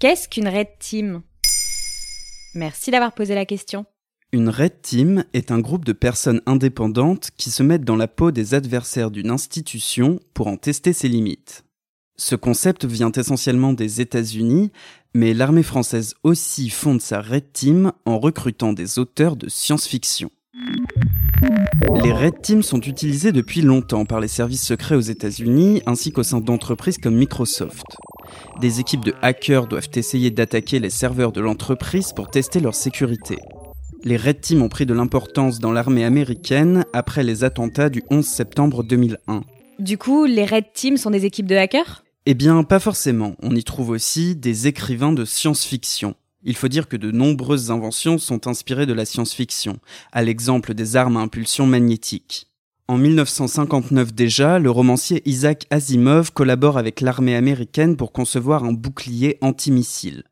Qu'est-ce qu'une Red Team? Merci d'avoir posé la question. Une Red Team est un groupe de personnes indépendantes qui se mettent dans la peau des adversaires d'une institution pour en tester ses limites. Ce concept vient essentiellement des États-Unis, mais l'armée française aussi fonde sa Red Team en recrutant des auteurs de science-fiction. Les Red Teams sont utilisés depuis longtemps par les services secrets aux États-Unis ainsi qu'au sein d'entreprises comme Microsoft. Des équipes de hackers doivent essayer d'attaquer les serveurs de l'entreprise pour tester leur sécurité. Les Red Teams ont pris de l'importance dans l'armée américaine après les attentats du 11 septembre 2001. Du coup, les Red Teams sont des équipes de hackers? Eh bien, pas forcément. On y trouve aussi des écrivains de science-fiction. Il faut dire que de nombreuses inventions sont inspirées de la science-fiction, à l'exemple des armes à impulsion magnétique. En 1959 déjà, le romancier Isaac Asimov collabore avec l'armée américaine pour concevoir un bouclier antimissile.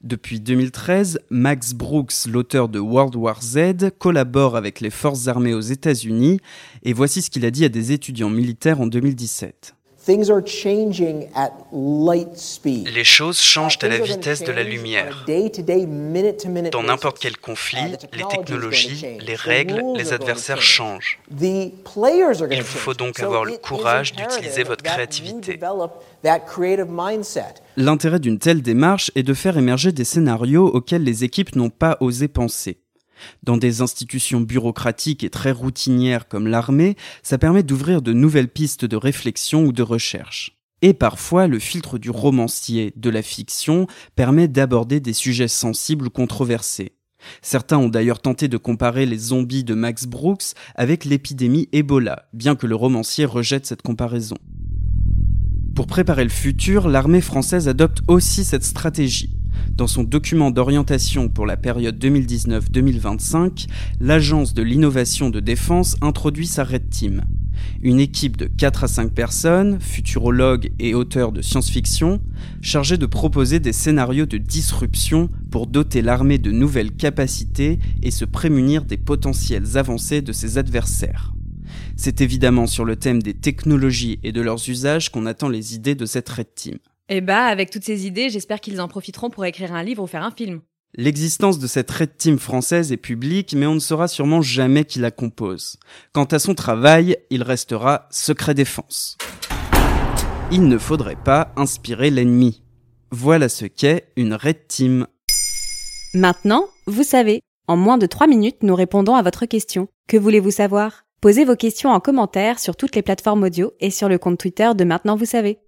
Depuis 2013, Max Brooks, l'auteur de World War Z, collabore avec les forces armées aux États-Unis, et voici ce qu'il a dit à des étudiants militaires en 2017. Les choses changent à la vitesse de la lumière. Dans n'importe quel conflit, les technologies, les règles, les adversaires changent. Il vous faut donc avoir le courage d'utiliser votre créativité. L'intérêt d'une telle démarche est de faire émerger des scénarios auxquels les équipes n'ont pas osé penser. Dans des institutions bureaucratiques et très routinières comme l'armée, ça permet d'ouvrir de nouvelles pistes de réflexion ou de recherche. Et parfois, le filtre du romancier, de la fiction, permet d'aborder des sujets sensibles ou controversés. Certains ont d'ailleurs tenté de comparer les zombies de Max Brooks avec l'épidémie Ebola, bien que le romancier rejette cette comparaison. Pour préparer le futur, l'armée française adopte aussi cette stratégie. Dans son document d'orientation pour la période 2019-2025, l'Agence de l'innovation de défense introduit sa Red Team. Une équipe de 4 à 5 personnes, futurologues et auteurs de science-fiction, chargée de proposer des scénarios de disruption pour doter l'armée de nouvelles capacités et se prémunir des potentielles avancées de ses adversaires. C'est évidemment sur le thème des technologies et de leurs usages qu'on attend les idées de cette Red Team. Eh bah, avec toutes ces idées, j'espère qu'ils en profiteront pour écrire un livre ou faire un film. L'existence de cette Red Team française est publique, mais on ne saura sûrement jamais qui la compose. Quant à son travail, il restera secret défense. Il ne faudrait pas inspirer l'ennemi. Voilà ce qu'est une Red Team. Maintenant, vous savez. En moins de 3 minutes, nous répondons à votre question. Que voulez-vous savoir? Posez vos questions en commentaire sur toutes les plateformes audio et sur le compte Twitter de Maintenant vous savez.